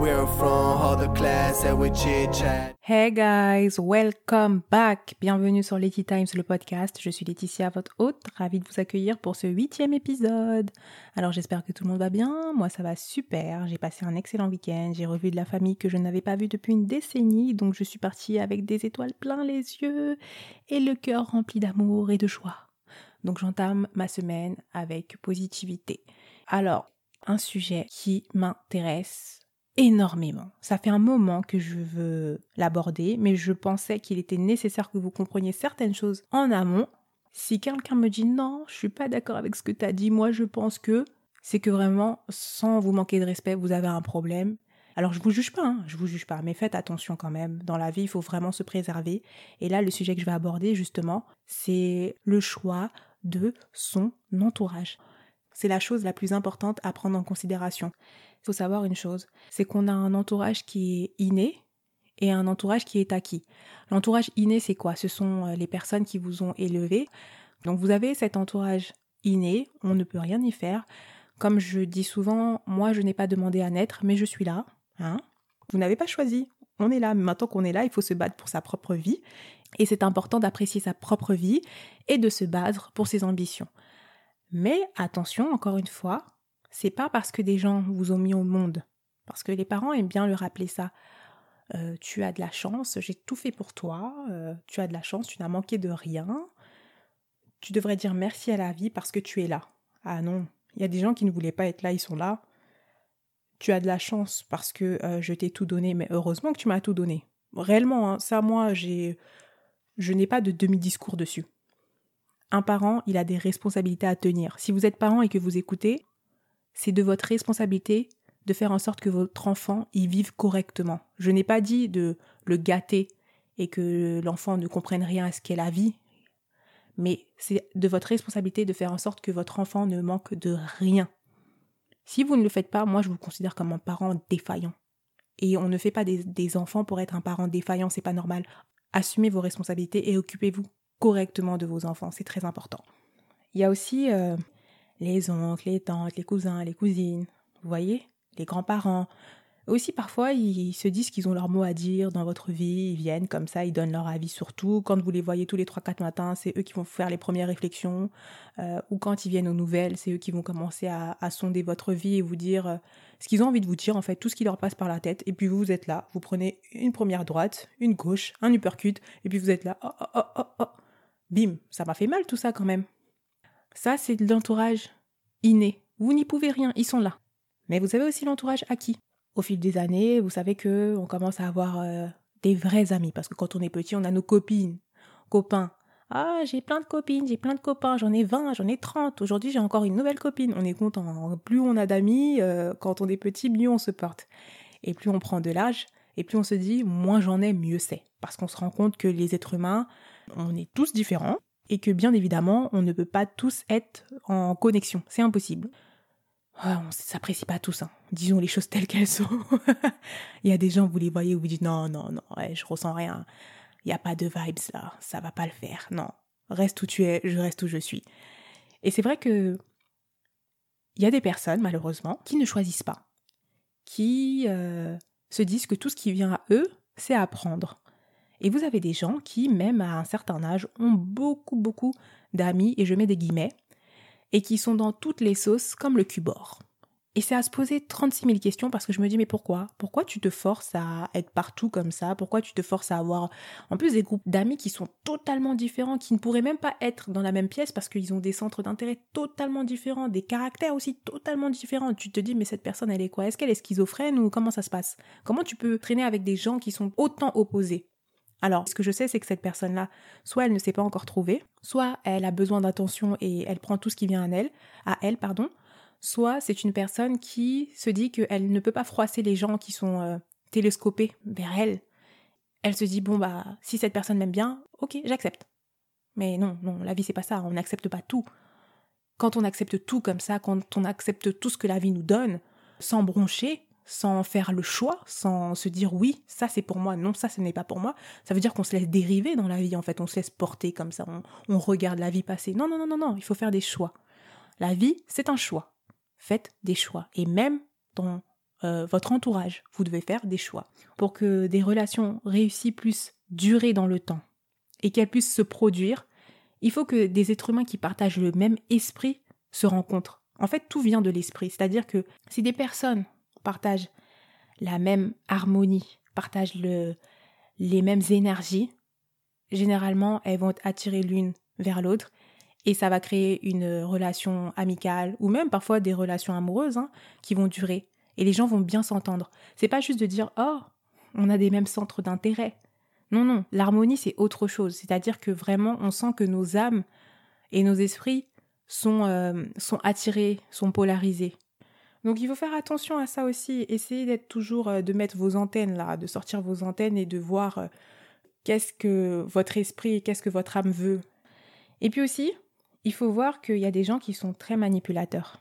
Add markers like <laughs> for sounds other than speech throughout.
We're from class and we. Hey guys, welcome back. Bienvenue sur Letty Times, le podcast. Je suis Laetitia, votre hôte. Ravie de vous accueillir pour ce huitième épisode. Alors j'espère que tout le monde va bien. Moi ça va super. J'ai passé un excellent week-end. J'ai revu de la famille que je n'avais pas vue depuis une décennie. Donc je suis partie avec des étoiles plein les yeux et le cœur rempli d'amour et de joie. Donc j'entame ma semaine avec positivité. Alors, un sujet qui m'intéresse énormément. Ça fait un moment que je veux l'aborder, mais je pensais qu'il était nécessaire que vous compreniez certaines choses en amont. Si quelqu'un me dit non, je suis pas d'accord avec ce que tu as dit, moi je pense que c'est que vraiment, sans vous manquer de respect, vous avez un problème. Alors je vous juge pas, hein, je vous juge pas, mais faites attention quand même. Dans la vie, il faut vraiment se préserver. Et là, le sujet que je vais aborder justement, c'est le choix de son entourage. C'est la chose la plus importante à prendre en considération. Il faut savoir une chose, c'est qu'on a un entourage qui est inné et un entourage qui est acquis. L'entourage inné, c'est quoi? Ce sont euh, les personnes qui vous ont élevé. Donc vous avez cet entourage inné, on ne peut rien y faire. Comme je dis souvent, moi je n'ai pas demandé à naître, mais je suis là. Hein vous n'avez pas choisi. On est là. Maintenant qu'on est là, il faut se battre pour sa propre vie. Et c'est important d'apprécier sa propre vie et de se battre pour ses ambitions. Mais attention, encore une fois, c'est pas parce que des gens vous ont mis au monde, parce que les parents aiment bien le rappeler ça. Euh, tu as de la chance, j'ai tout fait pour toi, euh, tu as de la chance, tu n'as manqué de rien. Tu devrais dire merci à la vie parce que tu es là. Ah non, il y a des gens qui ne voulaient pas être là, ils sont là. Tu as de la chance parce que euh, je t'ai tout donné, mais heureusement que tu m'as tout donné. Réellement, hein, ça, moi, j'ai, je n'ai pas de demi-discours dessus. Un parent, il a des responsabilités à tenir. Si vous êtes parent et que vous écoutez, c'est de votre responsabilité de faire en sorte que votre enfant y vive correctement. Je n'ai pas dit de le gâter et que l'enfant ne comprenne rien à ce qu'est la vie, mais c'est de votre responsabilité de faire en sorte que votre enfant ne manque de rien. Si vous ne le faites pas, moi je vous considère comme un parent défaillant. Et on ne fait pas des, enfants pour être un parent défaillant, c'est pas normal. Assumez vos responsabilités et occupez-vous correctement de vos enfants, c'est très important. Il y a aussi euh, les oncles, les tantes, les cousins, les cousines, vous voyez, les grands-parents. Aussi, parfois, ils se disent qu'ils ont leur mot à dire dans votre vie, ils viennent comme ça, ils donnent leur avis sur tout. Quand vous les voyez tous les 3-4 matins, c'est eux qui vont faire les premières réflexions. Euh, ou quand ils viennent aux nouvelles, c'est eux qui vont commencer à, sonder votre vie et vous dire euh, ce qu'ils ont envie de vous dire, en fait, tout ce qui leur passe par la tête. Et puis vous, vous êtes là, vous prenez une première droite, une gauche, un uppercut, et puis vous êtes là, oh, oh, oh, oh, oh. Bim, ça m'a fait mal tout ça quand même. Ça, c'est de l'entourage inné. Vous n'y pouvez rien, ils sont là. Mais vous avez aussi l'entourage acquis. Au fil des années, vous savez que on commence à avoir euh, des vrais amis parce que quand on est petit, on a nos copines, copains. Ah, j'ai plein de copines, j'ai plein de copains, j'en ai 20, j'en ai 30. Aujourd'hui, j'ai encore une nouvelle copine. On est content. Plus on a d'amis, euh, quand on est petit, mieux on se porte. Et plus on prend de l'âge, et plus on se dit, moins j'en ai, mieux c'est. Parce qu'on se rend compte que les êtres humains, on est tous différents et que bien évidemment, on ne peut pas tous être en connexion. C'est impossible. on ne s'apprécie pas tous, hein. disons les choses telles qu'elles sont. <laughs> Il y a des gens, vous les voyez, vous dites non, non, non, ouais, je ressens rien. Il n'y a pas de vibes là, ça va pas le faire. Non, reste où tu es, je reste où je suis. Et c'est vrai que il y a des personnes, malheureusement, qui ne choisissent pas, qui euh, se disent que tout ce qui vient à eux, c'est apprendre. Et vous avez des gens qui, même à un certain âge, ont beaucoup, beaucoup d'amis, et je mets des guillemets, et qui sont dans toutes les sauces comme le cubord. Et c'est à se poser 36 000 questions parce que je me dis mais pourquoi? Pourquoi tu te forces à être partout comme ça? Pourquoi tu te forces à avoir en plus des groupes d'amis qui sont totalement différents, qui ne pourraient même pas être dans la même pièce parce qu'ils ont des centres d'intérêt totalement différents, des caractères aussi totalement différents. Tu te dis mais cette personne elle est quoi? Est-ce qu'elle est schizophrène ou comment ça se passe? Comment tu peux traîner avec des gens qui sont autant opposés? Alors, ce que je sais, c'est que cette personne-là, soit elle ne s'est pas encore trouvée, soit elle a besoin d'attention et elle prend tout ce qui vient à elle, à elle, pardon, soit c'est une personne qui se dit qu'elle ne peut pas froisser les gens qui sont euh, télescopés vers elle. Elle se dit bon bah si cette personne m'aime bien, ok, j'accepte. Mais non, non, la vie c'est pas ça, on n'accepte pas tout. Quand on accepte tout comme ça, quand on accepte tout ce que la vie nous donne, sans broncher, sans faire le choix, sans se dire oui, ça c'est pour moi, non, ça ce n'est pas pour moi, ça veut dire qu'on se laisse dériver dans la vie, en fait, on se laisse porter comme ça, on, regarde la vie passer. Non, non, non, non, non, il faut faire des choix. La vie, c'est un choix. Faites des choix. Et même dans euh, votre entourage. Vous devez faire des choix pour que des relations réussies puissent durer dans le temps et qu'elles puissent se produire. Il faut que des êtres humains qui partagent le même esprit se rencontrent. En fait, tout vient de l'esprit. C'est-à-dire que si des personnes partagent la même harmonie, partagent le, les mêmes énergies, généralement, elles vont attirer l'une vers l'autre et ça va créer une relation amicale ou même parfois des relations amoureuses hein, qui vont durer et les gens vont bien s'entendre. C'est pas juste de dire oh on a des mêmes centres d'intérêt. Non non, l'harmonie c'est autre chose. C'est-à-dire que vraiment on sent que nos âmes et nos esprits sont euh, sont attirés, sont polarisés. Donc il faut faire attention à ça aussi. Essayez d'être toujours euh, de mettre vos antennes là, de sortir vos antennes et de voir euh, qu'est-ce que votre esprit, qu'est-ce que votre âme veut. Et puis aussi, il faut voir qu'il y a des gens qui sont très manipulateurs.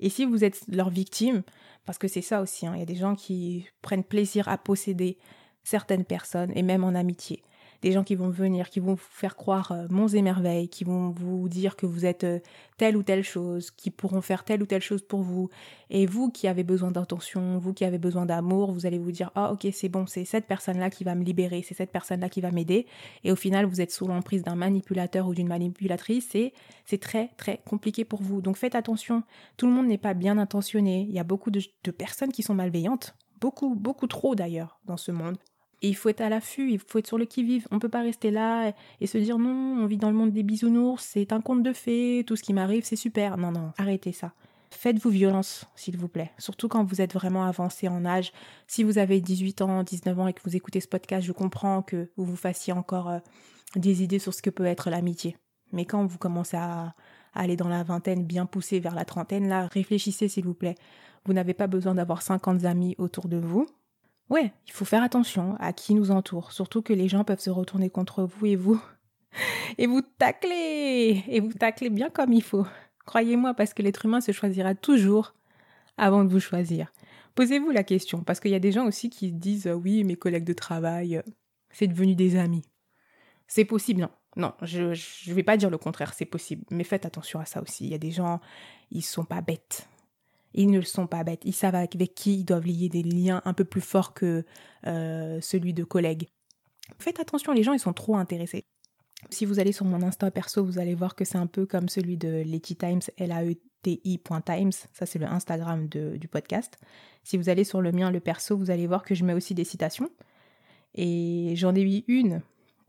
Et si vous êtes leur victime, parce que c'est ça aussi, hein, il y a des gens qui prennent plaisir à posséder certaines personnes, et même en amitié des gens qui vont venir, qui vont vous faire croire euh, monts et merveilles, qui vont vous dire que vous êtes euh, telle ou telle chose, qui pourront faire telle ou telle chose pour vous. Et vous qui avez besoin d'intention, vous qui avez besoin d'amour, vous allez vous dire ah ok c'est bon, c'est cette personne-là qui va me libérer, c'est cette personne-là qui va m'aider. Et au final vous êtes sous l'emprise d'un manipulateur ou d'une manipulatrice et c'est très très compliqué pour vous. Donc faites attention, tout le monde n'est pas bien intentionné. Il y a beaucoup de personnes qui sont malveillantes, beaucoup beaucoup trop d'ailleurs dans ce monde. Il faut être à l'affût, il faut être sur le qui-vive. On peut pas rester là et, se dire non, on vit dans le monde des bisounours, c'est un conte de fées, tout ce qui m'arrive, c'est super. Non, non, arrêtez ça. Faites-vous violence, s'il vous plaît. Surtout quand vous êtes vraiment avancé en âge. Si vous avez 18 ans, 19 ans et que vous écoutez ce podcast, je comprends que vous vous fassiez encore euh, des idées sur ce que peut être l'amitié. Mais quand vous commencez à, à aller dans la vingtaine, bien poussé vers la trentaine, là, réfléchissez, s'il vous plaît. Vous n'avez pas besoin d'avoir 50 amis autour de vous. Ouais, il faut faire attention à qui nous entoure, surtout que les gens peuvent se retourner contre vous et vous <laughs> et vous tacler et vous tacler bien comme il faut. Croyez-moi parce que l'être humain se choisira toujours avant de vous choisir. Posez-vous la question parce qu'il y a des gens aussi qui disent oui, mes collègues de travail, c'est devenu des amis. C'est possible, non. Non, je ne vais pas dire le contraire, c'est possible. Mais faites attention à ça aussi. Il y a des gens, ils sont pas bêtes. Ils ne le sont pas bêtes. Ils savent avec qui ils doivent lier des liens un peu plus forts que euh, celui de collègues. Faites attention, les gens, ils sont trop intéressés. Si vous allez sur mon Insta perso, vous allez voir que c'est un peu comme celui de Letty Times, L-A-E-T-I.Times. Ça, c'est le Instagram du podcast. Si vous allez sur le mien, le perso, vous allez voir que je mets aussi des citations. Et j'en ai eu une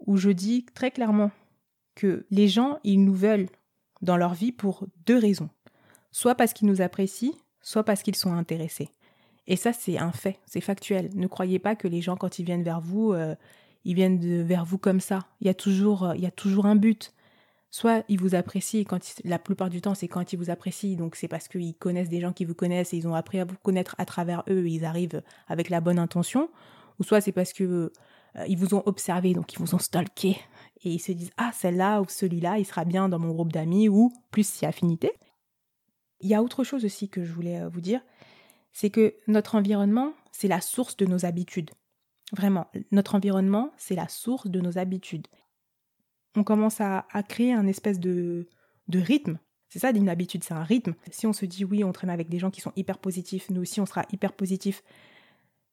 où je dis très clairement que les gens, ils nous veulent dans leur vie pour deux raisons. Soit parce qu'ils nous apprécient, soit parce qu'ils sont intéressés. Et ça, c'est un fait, c'est factuel. Ne croyez pas que les gens, quand ils viennent vers vous, euh, ils viennent vers vous comme ça. Il y a toujours, euh, il y a toujours un but. Soit ils vous apprécient, quand la plupart du temps, c'est quand ils vous apprécient, donc c'est parce qu'ils connaissent des gens qui vous connaissent et ils ont appris à vous connaître à travers eux et ils arrivent avec la bonne intention. Ou soit c'est parce que euh, ils vous ont observé, donc ils vous ont stalké et ils se disent ah celle-là ou celui-là, il sera bien dans mon groupe d'amis ou plus si affinité. Il y a autre chose aussi que je voulais euh, vous dire, c'est que notre environnement, c'est la source de nos habitudes. Vraiment, notre environnement, c'est la source de nos habitudes. On commence à, créer un espèce de, de rythme. C'est ça d'une habitude, c'est un rythme. Si on se dit oui, on traîne avec des gens qui sont hyper positifs, nous aussi on sera hyper positifs,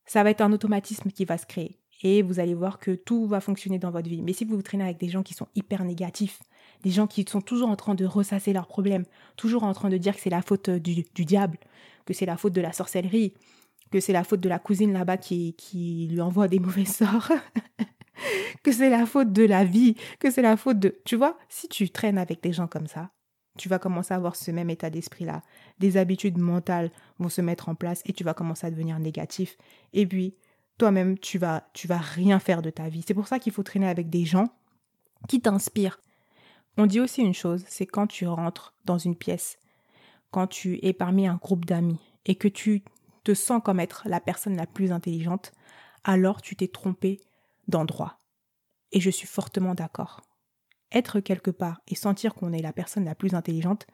ça va être un automatisme qui va se créer. Et vous allez voir que tout va fonctionner dans votre vie. Mais si vous vous traînez avec des gens qui sont hyper négatifs, des gens qui sont toujours en train de ressasser leurs problèmes, toujours en train de dire que c'est la faute euh, du, diable, que c'est la faute de la sorcellerie, que c'est la faute de la cousine là-bas qui, qui lui envoie des mauvais <laughs> sorts, que c'est la faute de la vie, que c'est la faute de... Tu vois, si tu traînes avec des gens comme ça, tu vas commencer à avoir ce même état d'esprit-là. Des habitudes mentales vont se mettre en place et tu vas commencer à devenir négatif. Et puis, toi-même, tu vas, tu vas rien faire de ta vie. C'est pour ça qu'il faut traîner avec des gens qui t'inspirent, on dit aussi une chose, c'est quand tu rentres dans une pièce, quand tu es parmi un groupe d'amis et que tu te sens comme être la personne la plus intelligente, alors tu t'es trompé d'endroit. Et je suis fortement d'accord. Être quelque part et sentir qu'on est la personne la plus intelligente,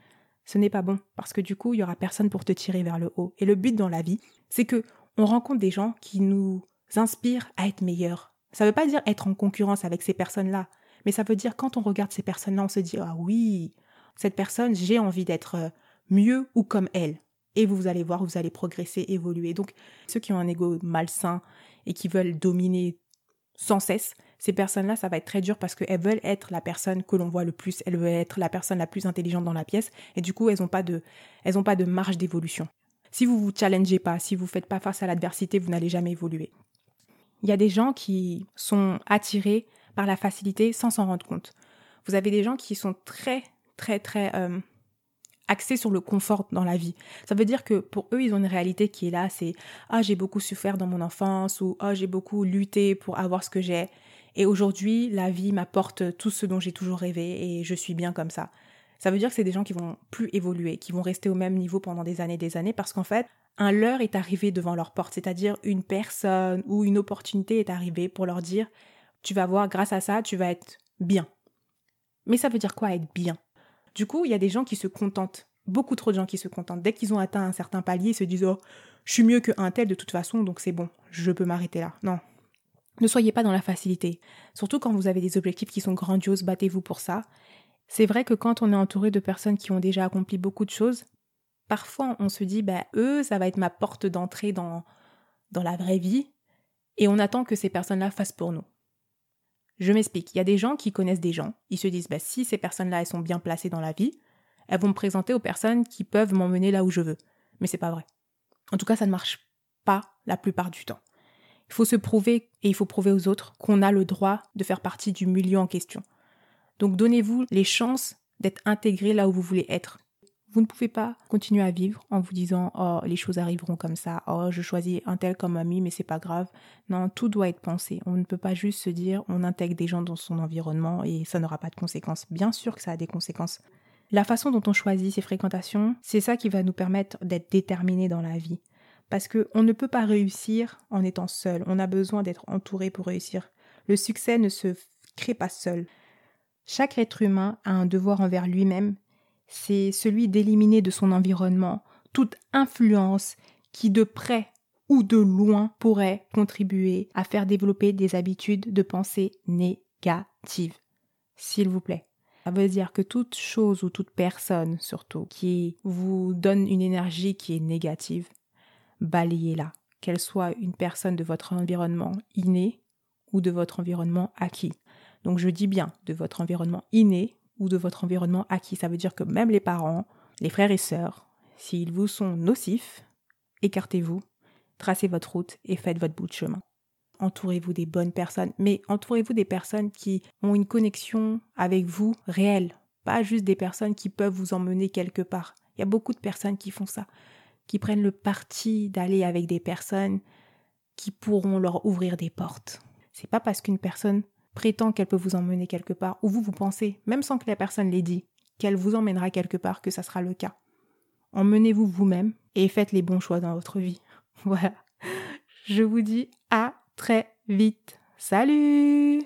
ce n'est pas bon parce que du coup, il y aura personne pour te tirer vers le haut. Et le but dans la vie, c'est que on rencontre des gens qui nous inspirent à être meilleurs. Ça ne veut pas dire être en concurrence avec ces personnes-là, mais ça veut dire quand on regarde ces personnes-là, on se dit ah oui, cette personne, j'ai envie d'être euh, mieux ou comme elle. et vous allez voir, vous allez progresser, évoluer. Donc, ceux qui ont un ego malsain et qui veulent dominer sans cesse, ces personnes-là, ça va être très dur parce qu'elles veulent être la personne que l'on voit le plus, elles veulent être la personne la plus intelligente dans la pièce, et du coup, elles n'ont pas pas de marge d'évolution. Si vous vous challengez pas, si vous faites pas face à l'adversité, vous n'allez jamais évoluer. Il y a des gens qui sont attirés par la facilité sans s'en rendre compte. Vous avez des gens qui sont très, très, très euh, axés sur le confort dans la vie. Ça veut dire que pour eux, ils ont une réalité qui est là, c'est ah j'ai beaucoup souffert dans mon enfance ou ah j'ai beaucoup lutté pour avoir ce que j'ai et aujourd'hui la vie m'apporte tout ce dont j'ai toujours rêvé et je suis bien comme ça. Ça veut dire que c'est des gens qui vont plus évoluer, qui vont rester au même niveau pendant des années, des années, parce qu'en fait, un leurre est arrivé devant leur porte, c'est-à-dire une personne ou une opportunité est arrivée pour leur dire, tu vas voir, grâce à ça, tu vas être bien. Mais ça veut dire quoi être bien? Du coup, il y a des gens qui se contentent, beaucoup trop de gens qui se contentent. Dès qu'ils ont atteint un certain palier, ils se disent, oh, je suis mieux qu'un tel de toute façon, donc c'est bon, je peux m'arrêter là. Non. Ne soyez pas dans la facilité. Surtout quand vous avez des objectifs qui sont grandioses, battez-vous pour ça. C'est vrai que quand on est entouré de personnes qui ont déjà accompli beaucoup de choses, parfois on se dit, bah, eux, ça va être ma porte d'entrée dans, dans la vraie vie, et on attend que ces personnes-là fassent pour nous. Je m'explique, il y a des gens qui connaissent des gens, ils se disent, bah, si ces personnes-là, elles sont bien placées dans la vie, elles vont me présenter aux personnes qui peuvent m'emmener là où je veux. Mais c'est pas vrai. En tout cas, ça ne marche pas la plupart du temps. Il faut se prouver et il faut prouver aux autres qu'on a le droit de faire partie du milieu en question. Donc donnez-vous les chances d'être intégré là où vous voulez être. Vous ne pouvez pas continuer à vivre en vous disant oh les choses arriveront comme ça, oh je choisis un tel comme ami mais c'est pas grave. Non, tout doit être pensé. On ne peut pas juste se dire on intègre des gens dans son environnement et ça n'aura pas de conséquences. Bien sûr que ça a des conséquences. La façon dont on choisit ses fréquentations, c'est ça qui va nous permettre d'être déterminé dans la vie. Parce qu'on ne peut pas réussir en étant seul. On a besoin d'être entouré pour réussir. Le succès ne se crée pas seul. Chaque être humain a un devoir envers lui-même, c'est celui d'éliminer de son environnement toute influence qui de près ou de loin pourrait contribuer à faire développer des habitudes de pensée négatives. S'il vous plaît. Ça veut dire que toute chose ou toute personne surtout qui vous donne une énergie qui est négative, balayez-la, qu'elle soit une personne de votre environnement inné ou de votre environnement acquis. Donc je dis bien de votre environnement inné ou de votre environnement acquis. Ça veut dire que même les parents, les frères et sœurs, s'ils vous sont nocifs, écartez-vous, tracez votre route et faites votre bout de chemin. Entourez-vous des bonnes personnes, mais entourez-vous des personnes qui ont une connexion avec vous réelle, pas juste des personnes qui peuvent vous emmener quelque part. Il y a beaucoup de personnes qui font ça, qui prennent le parti d'aller avec des personnes qui pourront leur ouvrir des portes. C'est pas parce qu'une personne prétend qu'elle peut vous emmener quelque part, ou vous vous pensez, même sans que la personne l'ait dit, qu'elle vous emmènera quelque part, que ça sera le cas. Emmenez-vous vous-même et faites les bons choix dans votre vie. <laughs> Voilà. Je vous dis à très vite. Salut